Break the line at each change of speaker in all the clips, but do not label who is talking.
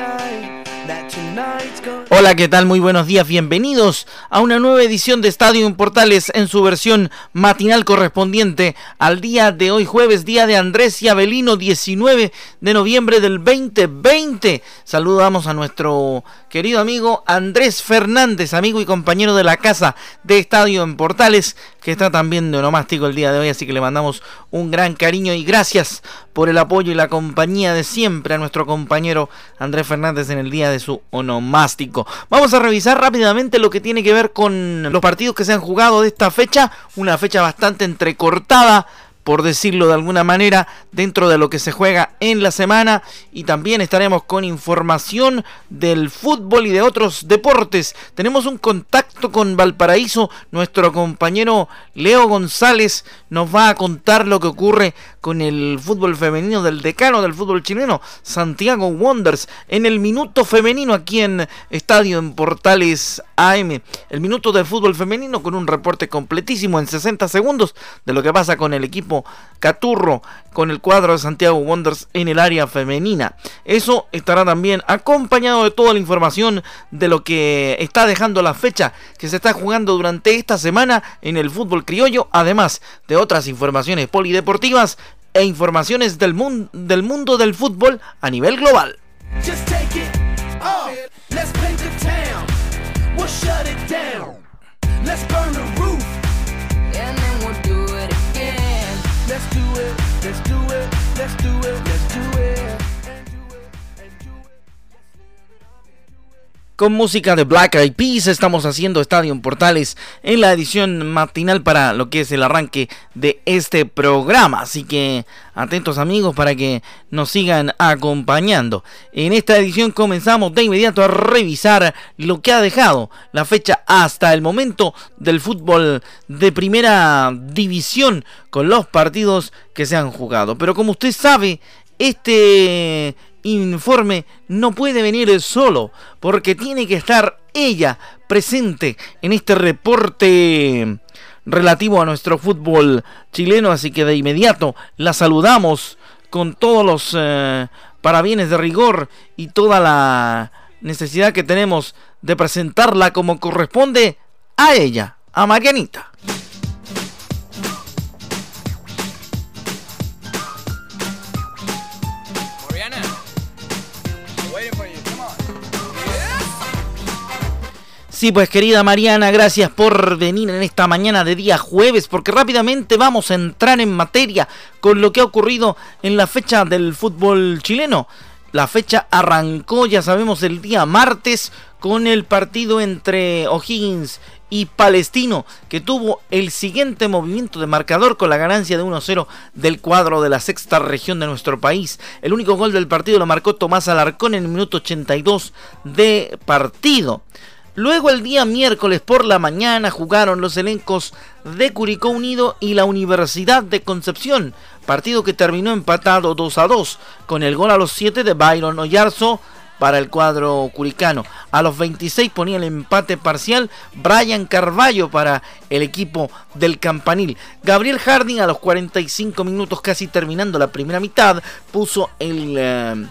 night Hola, ¿qué tal? Muy buenos días, bienvenidos a una nueva edición de Estadio Portales en su versión matinal correspondiente al día de hoy, jueves, día de Andrés y Abelino, 19 de noviembre del 2020. Saludamos a nuestro querido amigo Andrés Fernández, amigo y compañero de la casa de Estadio en Portales, que está también de onomástico el día de hoy, así que le mandamos un gran cariño y gracias por el apoyo y la compañía de siempre a nuestro compañero Andrés Fernández en el día de su onomástico. Vamos a revisar rápidamente lo que tiene que ver con los partidos que se han jugado de esta fecha, una fecha bastante entrecortada por decirlo de alguna manera, dentro de lo que se juega en la semana. Y también estaremos con información del fútbol y de otros deportes. Tenemos un contacto con Valparaíso. Nuestro compañero Leo González nos va a contar lo que ocurre con el fútbol femenino del decano del fútbol chileno, Santiago Wonders, en el minuto femenino aquí en Estadio en Portales AM. El minuto del fútbol femenino con un reporte completísimo en 60 segundos de lo que pasa con el equipo Caturro, con el cuadro de Santiago Wonders en el área femenina. Eso estará también acompañado de toda la información de lo que está dejando la fecha que se está jugando durante esta semana en el fútbol criollo, además de otras informaciones polideportivas e informaciones del, del mundo del fútbol a nivel global. Let's do it, let's do it. Con música de Black Eyed Peas. Estamos haciendo Estadio Portales en la edición matinal para lo que es el arranque de este programa. Así que atentos amigos para que nos sigan acompañando. En esta edición comenzamos de inmediato a revisar lo que ha dejado la fecha hasta el momento del fútbol de primera división con los partidos que se han jugado. Pero como usted sabe, este informe no puede venir solo, porque tiene que estar ella presente en este reporte relativo a nuestro fútbol chileno, así que de inmediato la saludamos con todos los eh, parabienes de rigor y toda la necesidad que tenemos de presentarla como corresponde a ella, a Marianita. Sí, pues querida Mariana, gracias por venir en esta mañana de día jueves, porque rápidamente vamos a entrar en materia con lo que ha ocurrido en la fecha del fútbol chileno. La fecha arrancó, ya sabemos, el día martes con el partido entre O'Higgins y Palestino, que tuvo el siguiente movimiento de marcador con la ganancia de 1-0 del cuadro de la sexta región de nuestro país. El único gol del partido lo marcó Tomás Alarcón en el minuto 82 de partido. Luego el día miércoles por la mañana jugaron los elencos de Curicó Unido y la Universidad de Concepción, partido que terminó empatado 2 a 2, con el gol a los 7 de Byron Oyarzo para el cuadro curicano. A los 26 ponía el empate parcial Brian Carballo para el equipo del Campanil. Gabriel Harding a los 45 minutos casi terminando la primera mitad puso el... Eh,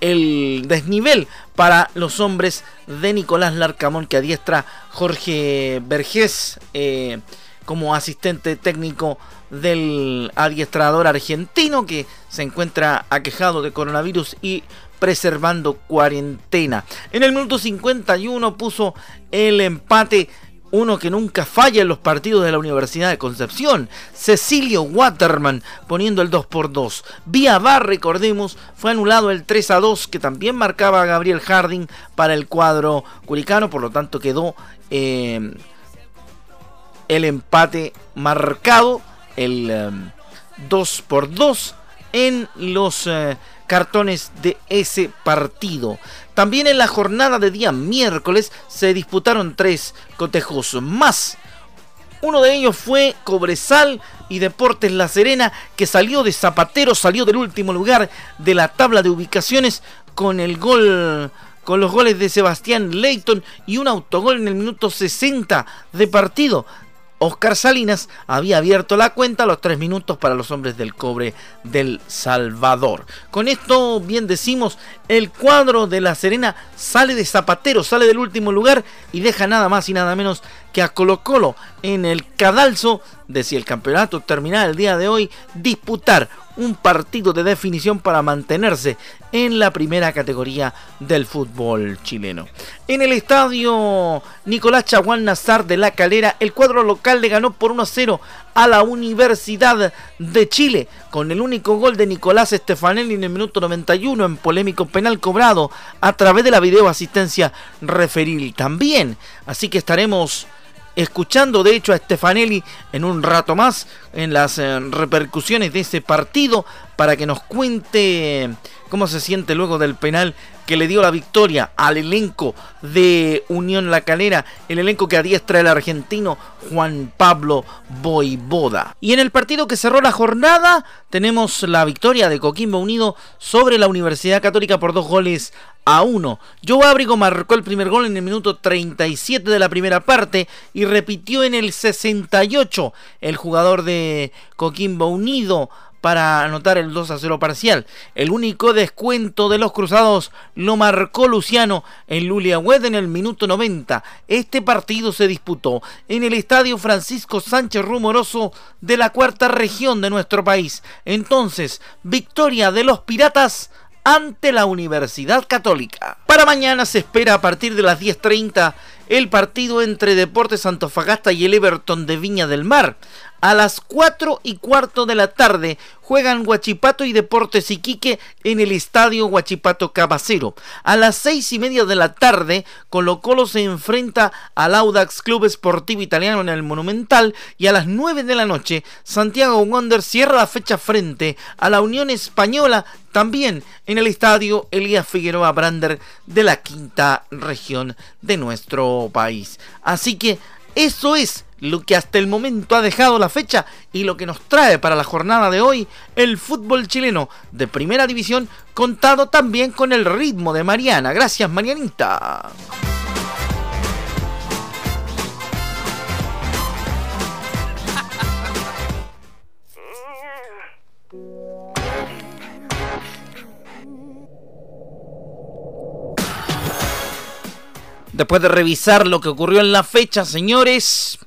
el desnivel para los hombres de Nicolás Larcamón que adiestra Jorge Vergés eh, como asistente técnico del adiestrador argentino que se encuentra aquejado de coronavirus y preservando cuarentena. En el minuto 51 puso el empate uno que nunca falla en los partidos de la Universidad de Concepción, Cecilio Waterman poniendo el 2 por 2. Vía Bar, recordemos, fue anulado el 3 a 2 que también marcaba a Gabriel Harding para el cuadro curicano, por lo tanto quedó eh, el empate marcado, el 2 eh, por 2 en los eh, cartones de ese partido. También en la jornada de día miércoles se disputaron tres cotejos más. Uno de ellos fue Cobresal y Deportes La Serena, que salió de Zapatero, salió del último lugar de la tabla de ubicaciones con el gol con los goles de Sebastián Leighton y un autogol en el minuto 60 de partido. Oscar Salinas había abierto la cuenta a los tres minutos para los hombres del cobre del Salvador. Con esto, bien decimos, el cuadro de La Serena sale de Zapatero, sale del último lugar y deja nada más y nada menos que a Colo Colo en el cadalso de si el campeonato terminara el día de hoy, disputar un partido de definición para mantenerse en la primera categoría del fútbol chileno. En el estadio Nicolás Chaguán Nazar de La Calera, el cuadro local le ganó por 1-0 a la Universidad de Chile, con el único gol de Nicolás Stefanelli en el minuto 91 en polémico penal cobrado a través de la videoasistencia referil también. Así que estaremos escuchando de hecho a Stefanelli en un rato más en las eh, repercusiones de ese partido para que nos cuente cómo se siente luego del penal que le dio la victoria al elenco de Unión La Calera, el elenco que adiestra el argentino Juan Pablo Boivoda. Y en el partido que cerró la jornada tenemos la victoria de Coquimbo Unido sobre la Universidad Católica por dos goles a uno. Joe Abrigo marcó el primer gol en el minuto 37 de la primera parte y repitió en el 68 el jugador de Coquimbo Unido para anotar el 2 a 0 parcial. El único descuento de los cruzados lo marcó Luciano en Luliagüed en el minuto 90. Este partido se disputó en el estadio Francisco Sánchez Rumoroso de la cuarta región de nuestro país. Entonces, victoria de los Piratas ante la Universidad Católica. Para mañana se espera a partir de las 10.30 el partido entre Deportes Antofagasta y el Everton de Viña del Mar. A las 4 y cuarto de la tarde juegan Huachipato y Deportes Iquique en el estadio Huachipato Cabacero. A las 6 y media de la tarde, Colo Colo se enfrenta al Audax Club Esportivo Italiano en el Monumental. Y a las 9 de la noche, Santiago Wander cierra la fecha frente a la Unión Española también en el estadio Elías Figueroa Brander de la quinta región de nuestro país. Así que eso es lo que hasta el momento ha dejado la fecha y lo que nos trae para la jornada de hoy el fútbol chileno de primera división contado también con el ritmo de Mariana. Gracias Marianita. Después de revisar lo que ocurrió en la fecha, señores,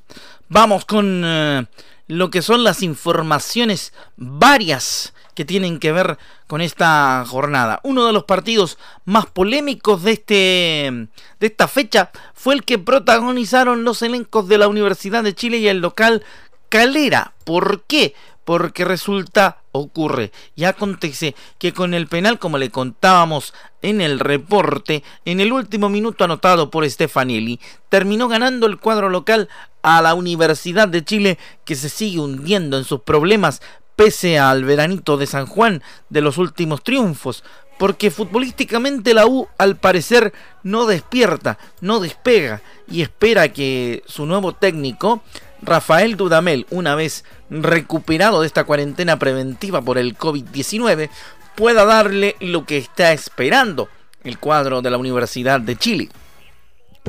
vamos con eh, lo que son las informaciones varias que tienen que ver con esta jornada. Uno de los partidos más polémicos de, este, de esta fecha fue el que protagonizaron los elencos de la Universidad de Chile y el local Calera. ¿Por qué? porque resulta, ocurre. Y acontece que con el penal, como le contábamos en el reporte, en el último minuto anotado por Stefanelli, terminó ganando el cuadro local a la Universidad de Chile, que se sigue hundiendo en sus problemas pese al veranito de San Juan de los últimos triunfos, porque futbolísticamente la U al parecer no despierta, no despega y espera que su nuevo técnico Rafael Dudamel, una vez recuperado de esta cuarentena preventiva por el COVID-19, pueda darle lo que está esperando el cuadro de la Universidad de Chile.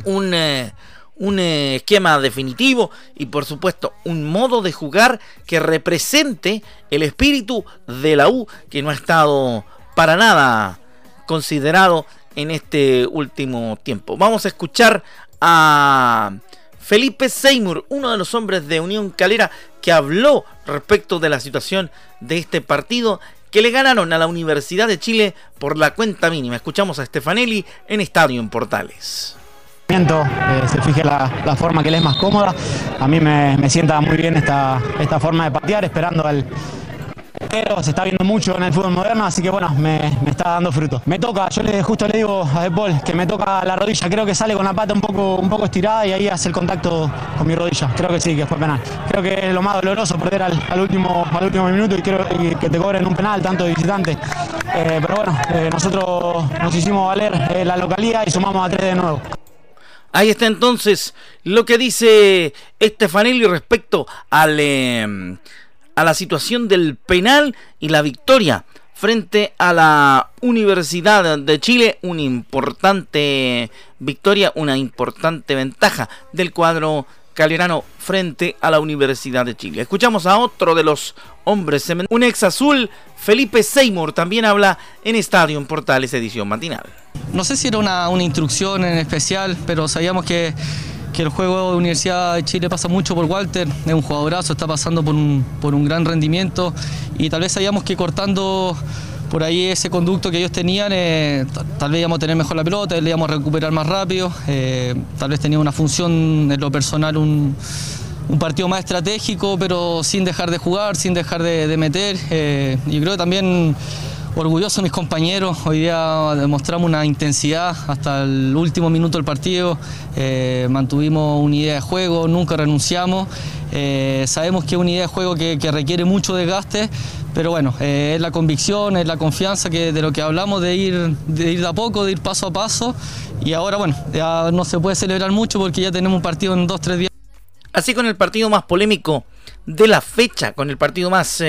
Un, eh, un eh, esquema definitivo y por supuesto un modo de jugar que represente el espíritu de la U que no ha estado para nada considerado en este último tiempo. Vamos a escuchar a Felipe Seymour, uno de los hombres de Unión Calera, que habló respecto de la situación de este partido que le ganaron a la Universidad de Chile por la cuenta mínima. Escuchamos a Stefanelli en Estadio en Portales.
eh, se fije la, forma que le es más cómoda. A mí me, me sienta muy bien esta, esta forma de patear, esperando al, pero se está viendo mucho en el fútbol moderno, así que bueno, me, está dando fruto. Me toca, yo le, justo le digo a De Paul que me toca la rodilla, creo que sale con la pata un poco, un poco estirada y ahí hace el contacto con mi rodilla. Creo que sí, que fue penal. Creo que es lo más doloroso perder al, último, al último minuto y creo que te cobren un penal tanto de visitante. Eh, pero bueno, eh, nosotros nos hicimos valer eh, la localidad y sumamos a tres de nuevo.
Ahí está entonces lo que dice Estefanelli respecto al a la situación del penal y la victoria frente a la Universidad de Chile. Una importante victoria, una importante ventaja del cuadro calierano frente a la Universidad de Chile. Escuchamos a otro de los hombres, un ex azul, Felipe Seymour, también habla en Estadio en Portales edición matinal.
No sé si era una, una instrucción en especial, pero sabíamos que el juego de Universidad de Chile pasa mucho por Walter, es un jugadorazo, está pasando por un, por un gran rendimiento y tal vez sabíamos que cortando por ahí ese conducto que ellos tenían, eh, tal vez íbamos a tener mejor la pelota, le íbamos a recuperar más rápido, eh, tal vez tenía una función en lo personal, un, un, partido más estratégico, pero sin dejar de jugar, sin dejar de, meter. Eh, y creo que también orgulloso mis compañeros. Hoy día demostramos una intensidad hasta el último minuto del partido. Eh, mantuvimos una idea de juego, nunca renunciamos. Eh, sabemos que es una idea de juego que, requiere mucho desgaste, pero bueno, eh, es la convicción, es la confianza que, de lo que hablamos, de ir, de ir de a poco, de ir paso a paso. Y ahora, bueno, ya no se puede celebrar mucho porque ya tenemos un partido en dos, tres días.
Así con el partido más polémico de la fecha, con el partido más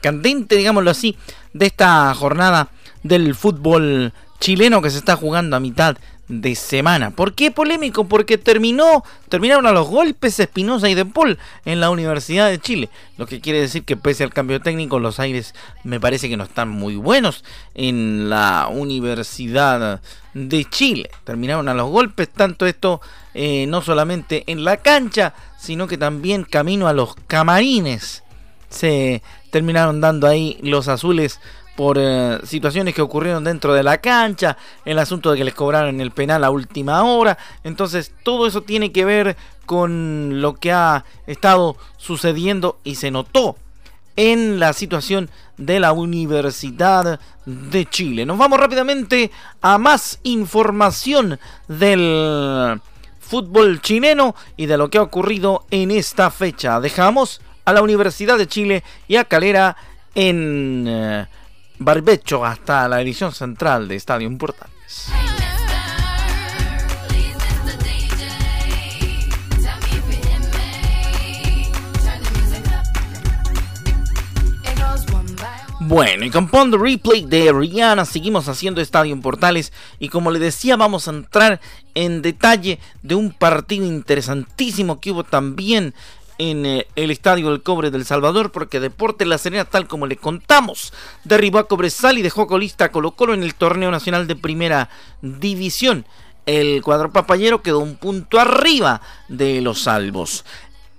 candente, digámoslo así, de esta jornada del fútbol chileno que se está jugando a mitad de semana. ¿Por qué polémico? Porque terminó, terminaron a los golpes Espinosa y De Paul en la Universidad de Chile. Lo que quiere decir que pese al cambio técnico, los aires me parece que no están muy buenos en la Universidad de Chile. Terminaron a los golpes, tanto esto eh, no solamente en la cancha, sino que también camino a los camarines. Se terminaron dando ahí los azules por eh, situaciones que ocurrieron dentro de la cancha, el asunto de que les cobraron el penal a última hora. Entonces todo eso tiene que ver con lo que ha estado sucediendo y se notó en la situación de la Universidad de Chile. Nos vamos rápidamente a más información del fútbol chileno y de lo que ha ocurrido en esta fecha. Dejamos a la Universidad de Chile y a Calera en eh, Barbecho hasta la edición central de Estadio Portales. Bueno, y con Pond Replay de Rihanna seguimos haciendo Estadio Portales y como le decía vamos a entrar en detalle de un partido interesantísimo que hubo también en eh, el Estadio del Cobre del Salvador porque Deporte La Serena, tal como le contamos, derribó a Cobresal y dejó colista a Colo Colo en el torneo nacional de primera división. El cuadro papayero quedó un punto arriba de los salvos.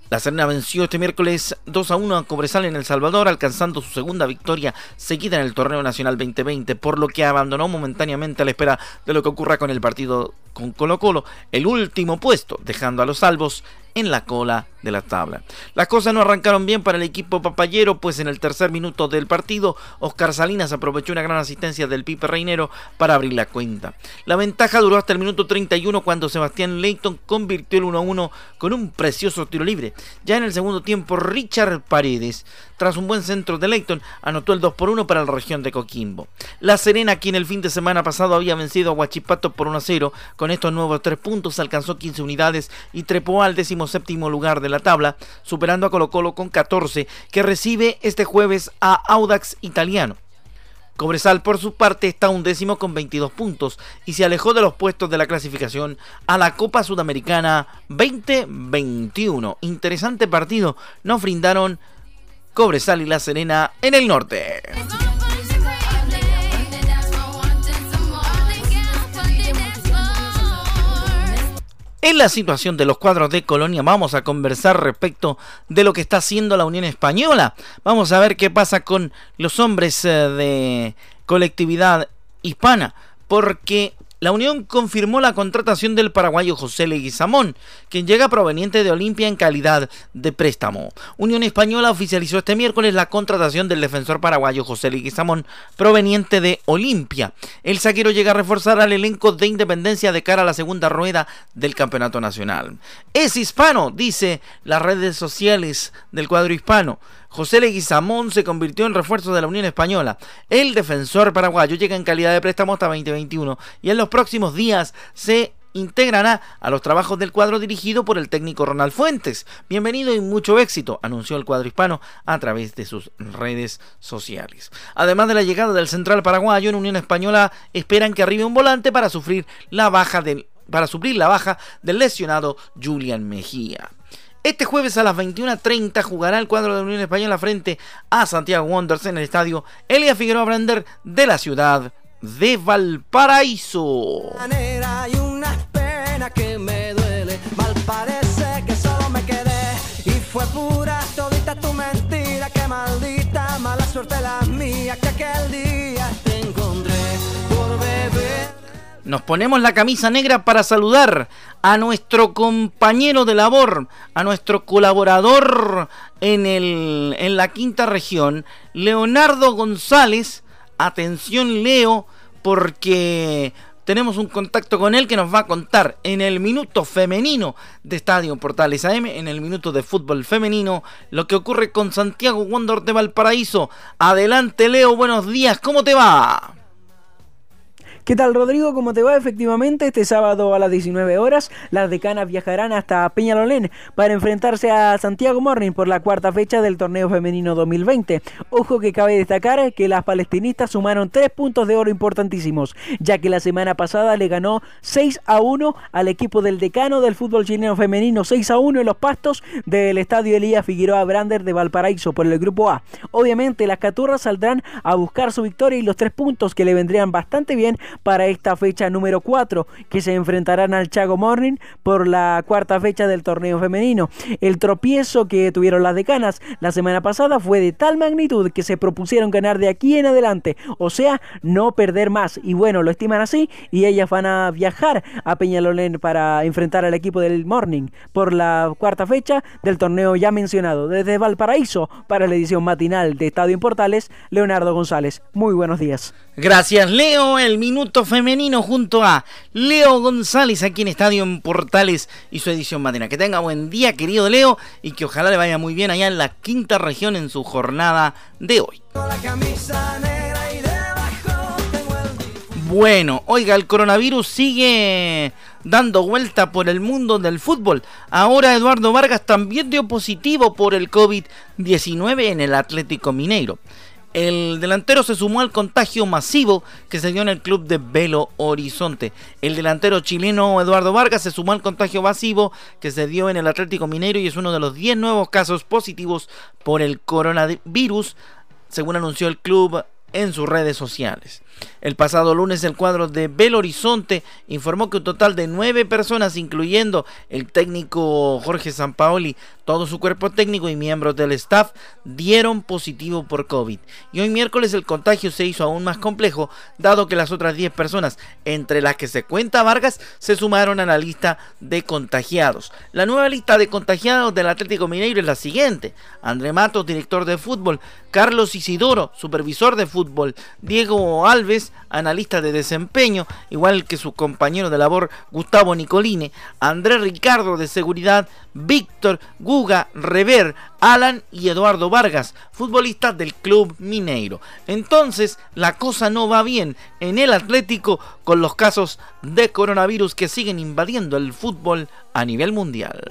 La Serena venció este miércoles 2 a 1 a Cobresal en El Salvador, alcanzando su segunda victoria seguida en el torneo nacional 2020, por lo que abandonó momentáneamente a la espera de lo que ocurra con el partido con Colo Colo, el último puesto, dejando a los salvos en la cola de la tabla. Las cosas no arrancaron bien para el equipo papayero, pues en el tercer minuto del partido, Oscar Salinas aprovechó una gran asistencia del Pipe Reinero para abrir la cuenta. La ventaja duró hasta el minuto 31 cuando Sebastián Leighton convirtió el 1-1 con un precioso tiro libre. Ya en el segundo tiempo, Richard Paredes, tras un buen centro de Leighton, anotó el 2 por 1 para la región de Coquimbo. La Serena, quien el fin de semana pasado había vencido a Huachipato por 1 0, con estos nuevos tres puntos alcanzó 15 unidades y trepó al séptimo lugar de la tabla, superando a Colo Colo con 14, que recibe este jueves a Audax Italiano. Cobresal por su parte está un décimo con 22 puntos y se alejó de los puestos de la clasificación a la Copa Sudamericana 2021. Interesante partido nos brindaron Cobresal y La Serena en el norte. En la situación de los cuadros de Colonia vamos a conversar respecto de lo que está haciendo la Unión Española. Vamos a ver qué pasa con los hombres eh, de colectividad hispana, porque La Unión confirmó la contratación del paraguayo José Leguizamón, quien llega proveniente de Olimpia en calidad de préstamo. Unión Española oficializó este miércoles la contratación del defensor paraguayo José Leguizamón, proveniente de Olimpia. El saquero llega a reforzar al elenco de Independencia de cara a la segunda rueda del Campeonato Nacional. Es hispano, dice las redes sociales del cuadro hispano. José Leguizamón se convirtió en refuerzo de la Unión Española. El defensor paraguayo llega en calidad de préstamo hasta 2021 y en los próximos días se integrará a los trabajos del cuadro dirigido por el técnico Ronald Fuentes. Bienvenido y mucho éxito, anunció el cuadro hispano a través de sus redes sociales. Además de la llegada del central paraguayo, en Unión Española esperan que arribe un volante para sufrir la baja del para suplir la baja del lesionado Julian Mejía. Este jueves a las 21.30 jugará el cuadro de Unión Española frente a Santiago Wanderers en el estadio Elia Figueroa Brander de la ciudad de Valparaíso. la Nos ponemos la camisa negra para saludar a nuestro compañero de labor, a nuestro colaborador en, el, en la quinta región, Leonardo González. Atención Leo, porque tenemos un contacto con él que nos va a contar en el minuto femenino de Estadio Portales AM, en el minuto de fútbol femenino, lo que ocurre con Santiago Wonder de Valparaíso. Adelante Leo, buenos días, ¿cómo te va?
¿Qué tal Rodrigo? ¿Cómo te va? Efectivamente, este sábado a las 19 horas, las decanas viajarán hasta Peñalolén para enfrentarse a Santiago Morning por la cuarta fecha del torneo femenino 2020. Ojo que cabe destacar que las palestinistas sumaron tres puntos de oro importantísimos, ya que la semana pasada le ganó 6 a 1 al equipo del decano del fútbol chileno femenino, 6 a 1 en los pastos del estadio Elías Figueroa Brander de Valparaíso por el grupo A. Obviamente las caturras saldrán a buscar su victoria y los tres puntos que le vendrían bastante bien para esta fecha número 4, que se enfrentarán al Chago Morning por la cuarta fecha del torneo femenino. El tropiezo que tuvieron las decanas la semana pasada fue de tal magnitud que se propusieron ganar de aquí en adelante, o sea, no perder más. Y bueno, lo estiman así y ellas van a viajar a Peñalolén para enfrentar al equipo del Morning por la cuarta fecha del torneo ya mencionado. Desde Valparaíso para la edición matinal de Estadio en Portales, Leonardo González. Muy buenos días.
Gracias, Leo. El minuto femenino junto a Leo González aquí en Estadio en Portales y su edición matina. Que tenga buen día, querido Leo, y que ojalá le vaya muy bien allá en la quinta región en su jornada de hoy. Bueno, oiga, el coronavirus sigue dando vuelta por el mundo del fútbol. Ahora Eduardo Vargas también dio positivo por el COVID-19 en el Atlético Mineiro. El delantero se sumó al contagio masivo que se dio en el club de Belo Horizonte. El delantero chileno Eduardo Vargas se sumó al contagio masivo que se dio en el Atlético Mineiro y es uno de los 10 nuevos casos positivos por el coronavirus, según anunció el club en sus redes sociales. El pasado lunes el cuadro de Belo Horizonte informó que un total de nueve personas, incluyendo el técnico Jorge Sampaoli, todo su cuerpo técnico y miembros del staff, dieron positivo por COVID. Y hoy miércoles el contagio se hizo aún más complejo, dado que las otras 10 personas, entre las que se cuenta Vargas, se sumaron a la lista de contagiados. La nueva lista de contagiados del Atlético Mineiro es la siguiente. André Matos, director de fútbol, Carlos Isidoro, supervisor de fútbol, Diego Alves, analista de desempeño, igual que su compañero de labor Gustavo Nicoline, Andrés Ricardo de seguridad, Víctor Guga Rever, Alan y Eduardo Vargas, futbolistas del club Mineiro. Entonces, la cosa no va bien en el Atlético con los casos de coronavirus que siguen invadiendo el fútbol a nivel mundial.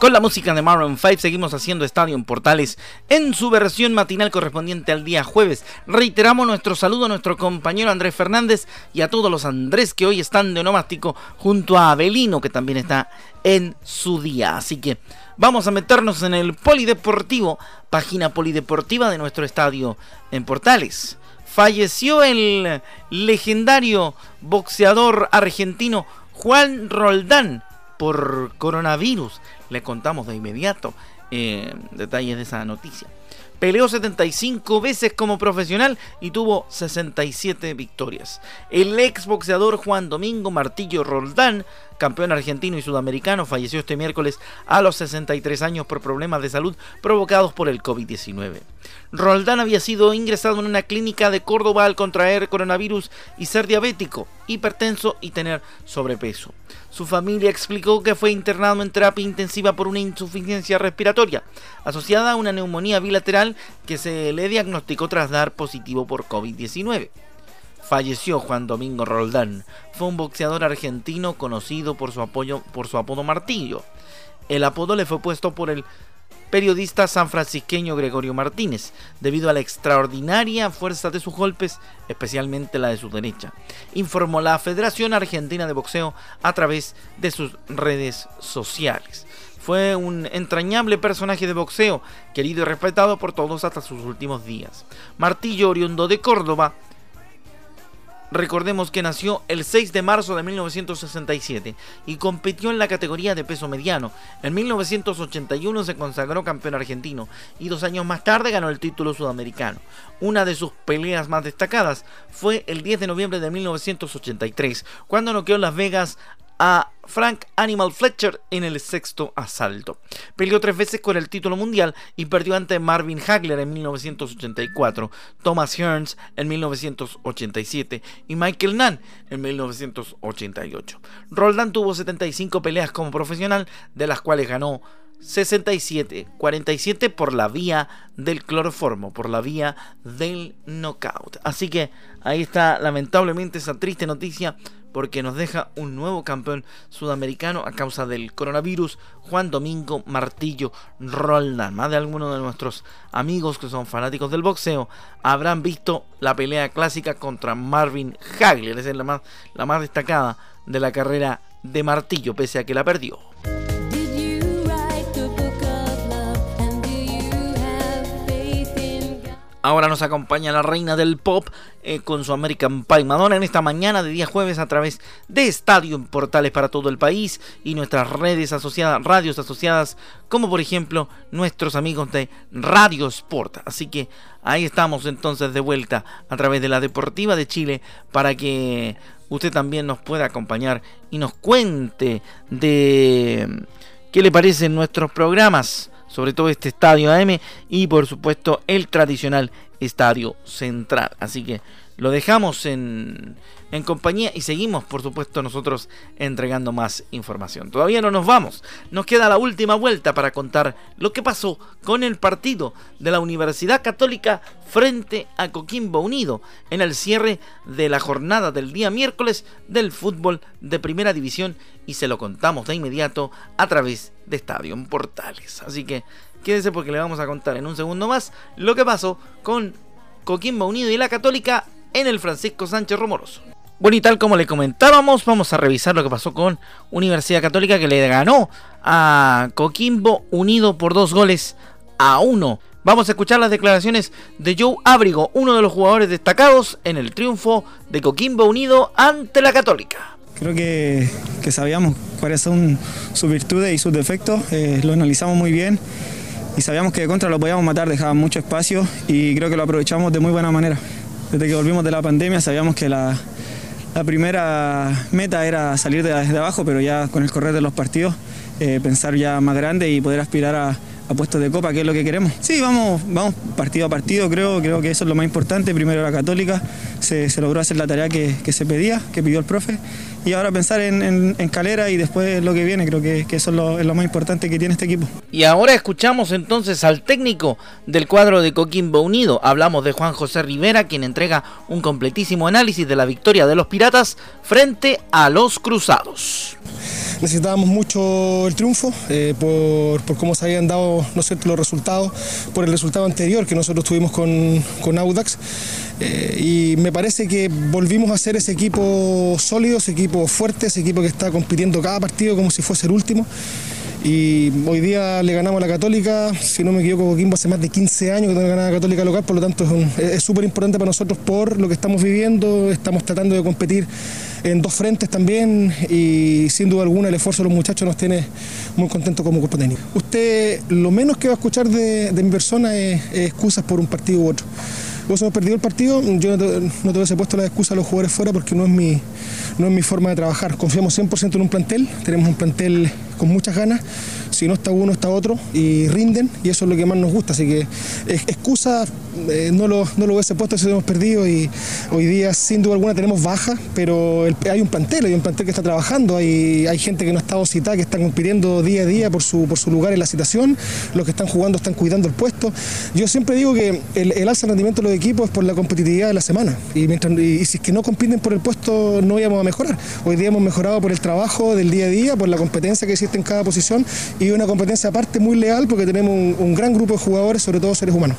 Con la música de Maroon 5 seguimos haciendo Estadio en Portales en su versión matinal correspondiente al día jueves. Reiteramos nuestro saludo a nuestro compañero Andrés Fernández y a todos los Andrés que hoy están de onomástico junto a Abelino que también está en su día. Así que vamos a meternos en el Polideportivo, página polideportiva de nuestro estadio en Portales falleció el legendario boxeador argentino Juan Roldán por coronavirus. Le contamos de inmediato eh, detalles de esa noticia. Peleó 75 veces como profesional y tuvo 67 victorias. El ex boxeador Juan Domingo Martillo Roldán, campeón argentino y sudamericano, falleció este miércoles a los 63 años por problemas de salud provocados por el COVID-19. Roldán había sido ingresado en una clínica de Córdoba al contraer coronavirus y ser diabético, hipertenso y tener sobrepeso. Su familia explicó que fue internado en terapia intensiva por una insuficiencia respiratoria, asociada a una neumonía bilateral que se le diagnosticó tras dar positivo por COVID-19. Falleció Juan Domingo Roldán. Fue un boxeador argentino conocido por su, apoyo, por su apodo Martillo. El apodo le fue puesto por el periodista sanfrancisqueño Gregorio Martínez, debido a la extraordinaria fuerza de sus golpes, especialmente la de su derecha, informó la Federación Argentina de Boxeo a través de sus redes sociales. Fue un entrañable personaje de boxeo, querido y respetado por todos hasta sus últimos días. Martillo, oriundo de Córdoba, Recordemos que nació el 6 de marzo de 1967 y compitió en la categoría de peso mediano. En 1981 se consagró campeón argentino y dos años más tarde ganó el título sudamericano. Una de sus peleas más destacadas fue el 10 de noviembre de 1983, cuando noqueó en Las Vegas a Frank Animal Fletcher en el sexto asalto. Peleó tres veces con el título mundial y perdió ante Marvin Hagler en 1984, Thomas Hearns en 1987 y Michael Nunn en 1988. Roldán tuvo 75 peleas como profesional, de las cuales ganó 67, 47 por la vía del cloroformo, por la vía del knockout. Así que ahí está lamentablemente esa triste noticia porque nos deja un nuevo campeón sudamericano a causa del coronavirus, Juan Domingo Martillo Roldán. Más de algunos de nuestros amigos que son fanáticos del boxeo habrán visto la pelea clásica contra Marvin Hagler, esa es la más, la más destacada de la carrera de Martillo, pese a que la perdió. Ahora nos acompaña la reina del pop eh, con su American Pie Madonna en esta mañana de día jueves a través de Estadio Portales para todo el país y nuestras redes asociadas, radios asociadas, como por ejemplo nuestros amigos de Radio Sport. Así que ahí estamos entonces de vuelta a través de la Deportiva de Chile para que usted también nos pueda acompañar y nos cuente de qué le parecen nuestros programas sobre todo este estadio AM y por supuesto el tradicional estadio central. Así que lo dejamos en, en compañía y seguimos, por supuesto, nosotros entregando más información. Todavía no nos vamos, nos queda la última vuelta para contar lo que pasó con el partido de la Universidad Católica frente a Coquimbo Unido en el cierre de la jornada del día miércoles del fútbol de primera división y se lo contamos de inmediato a través de Estadio Portales. Así que quédense porque le vamos a contar en un segundo más lo que pasó con Coquimbo Unido y la Católica en el Francisco Sánchez Romoroso. Bueno, y tal como le comentábamos, vamos a revisar lo que pasó con Universidad Católica que le ganó a Coquimbo Unido por dos goles a uno. Vamos a escuchar las declaraciones de Joe Abrigo, uno de los jugadores destacados en el triunfo de Coquimbo Unido ante la Católica.
Creo que, sabíamos cuáles son sus virtudes y sus defectos, eh, lo analizamos muy bien y sabíamos que de contra lo podíamos matar, dejaba mucho espacio y creo que lo aprovechamos de muy buena manera. Desde que volvimos de la pandemia sabíamos que la, primera meta era salir de, desde abajo, pero ya con el correr de los partidos, eh, pensar ya más grande y poder aspirar a, a puestos de copa, que es lo que queremos. Sí, vamos, vamos partido a partido, creo, creo que eso es lo más importante. Primero la católica, se, logró hacer la tarea que, se pedía, que pidió el profe, y ahora pensar en, Calera y después lo que viene, creo que, eso es lo, es lo, más importante que tiene este equipo.
Y ahora escuchamos entonces al técnico del cuadro de Coquimbo Unido. Hablamos de Juan José Rivera, quien entrega un completísimo análisis de la victoria de los Piratas frente a los Cruzados
necesitábamos mucho el triunfo eh, por, cómo se habían dado ¿no los resultados, por el resultado anterior que nosotros tuvimos con, Audax. Eh, y me parece que volvimos a ser ese equipo sólido, ese equipo fuerte, ese equipo que está compitiendo cada partido como si fuese el último. Y hoy día le ganamos a la Católica, si no me equivoco, Coquimbo hace más de 15 años que no gana la Católica local, por lo tanto es súper importante para nosotros por lo que estamos viviendo, estamos tratando de competir en dos frentes también y sin duda alguna el esfuerzo de los muchachos nos tiene muy contentos como cuerpo técnico. Usted lo menos que va a escuchar de, mi persona es, excusas por un partido u otro. Vos hemos perdido el partido, yo no te, no te hubiese puesto la excusa a los jugadores fuera porque no es mi, no es mi forma de trabajar. Confiamos 100% en un plantel, tenemos un plantel con muchas ganas, si no está uno está otro y rinden y eso es lo que más nos gusta, así que excusa eh, no, lo, no lo hubiese puesto si hemos perdido y hoy día sin duda alguna tenemos baja, pero hay un plantel, hay un plantel que está trabajando, hay, hay gente que no ha estado citada, que están compitiendo día a día por su, por su lugar en la situación, los que están jugando están cuidando el puesto. Yo siempre digo que el, alza rendimiento de los equipos es por la competitividad de la semana y, mientras, y, si es que no compiten por el puesto no íbamos a mejorar. Hoy día hemos mejorado por el trabajo del día a día, por la competencia que existe en cada posición una competencia aparte muy leal porque tenemos un gran grupo de jugadores, sobre todo seres humanos.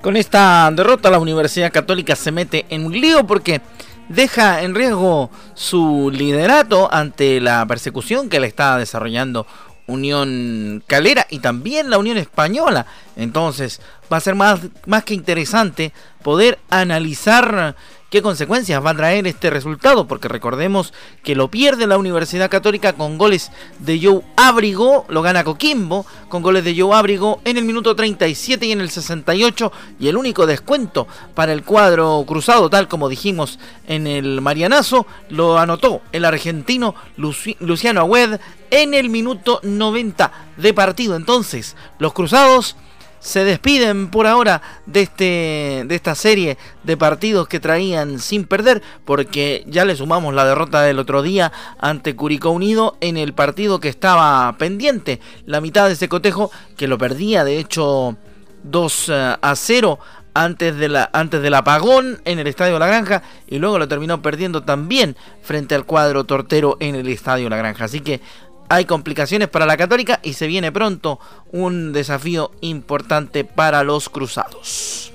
Con esta derrota la Universidad Católica se mete en un lío porque deja en riesgo su liderato ante la persecución que le está desarrollando Unión Calera y también la Unión Española. Entonces va a ser más, más que interesante poder analizar qué consecuencias va a traer este resultado, porque recordemos que lo pierde la Universidad Católica con goles de Joe Abrigo, lo gana Coquimbo con goles de Joe Abrigo en el minuto 37 y en el 68 y el único descuento para el cuadro cruzado, tal como dijimos en el Marianazo, lo anotó el argentino Luciano Agüed en el minuto 90 de partido. Entonces, los cruzados se despiden por ahora de, este, de esta serie de partidos que traían sin perder, porque ya le sumamos la derrota del otro día ante Curicó Unido en el partido que estaba pendiente, la mitad de ese cotejo que lo perdía de hecho 2 eh, a 0 antes, de la, antes del apagón en el Estadio La Granja y luego lo terminó perdiendo también frente al cuadro tortero en el Estadio La Granja. Así que hay complicaciones para la Católica y se viene pronto un desafío importante para los cruzados.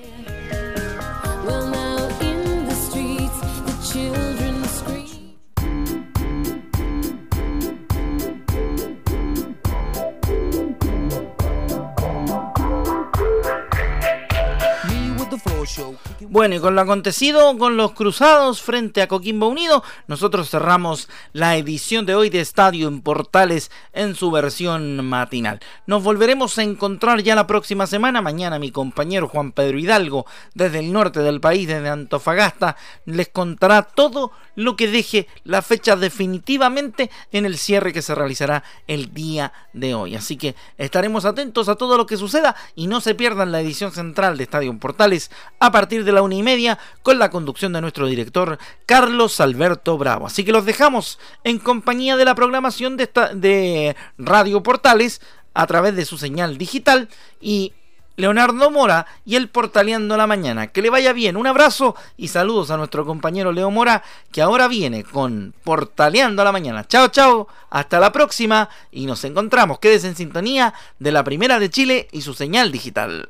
Bueno, y con lo acontecido con los cruzados frente a Coquimbo Unido, nosotros cerramos la edición de hoy de Estadio en Portales en su versión matinal. Nos volveremos a encontrar ya la próxima semana. Mañana mi compañero Juan Pedro Hidalgo, desde el norte del país, desde Antofagasta, les contará todo lo que deje la fecha definitivamente en el cierre que se realizará el día de hoy. Así que estaremos atentos a todo lo que suceda y no se pierdan la edición central de Estadio en Portales partir de la una y media con la conducción de nuestro director Carlos Alberto Bravo. Así que los dejamos en compañía de la programación de, de Radio Portales a través de su señal digital y Leonardo Mora y el Portaleando la Mañana. Que le vaya bien. Un abrazo y saludos a nuestro compañero Leo Mora, que ahora viene con Portaleando la Mañana. Chao, chao. Hasta la próxima y nos encontramos. Quédese en sintonía de la Primera de Chile y su señal digital.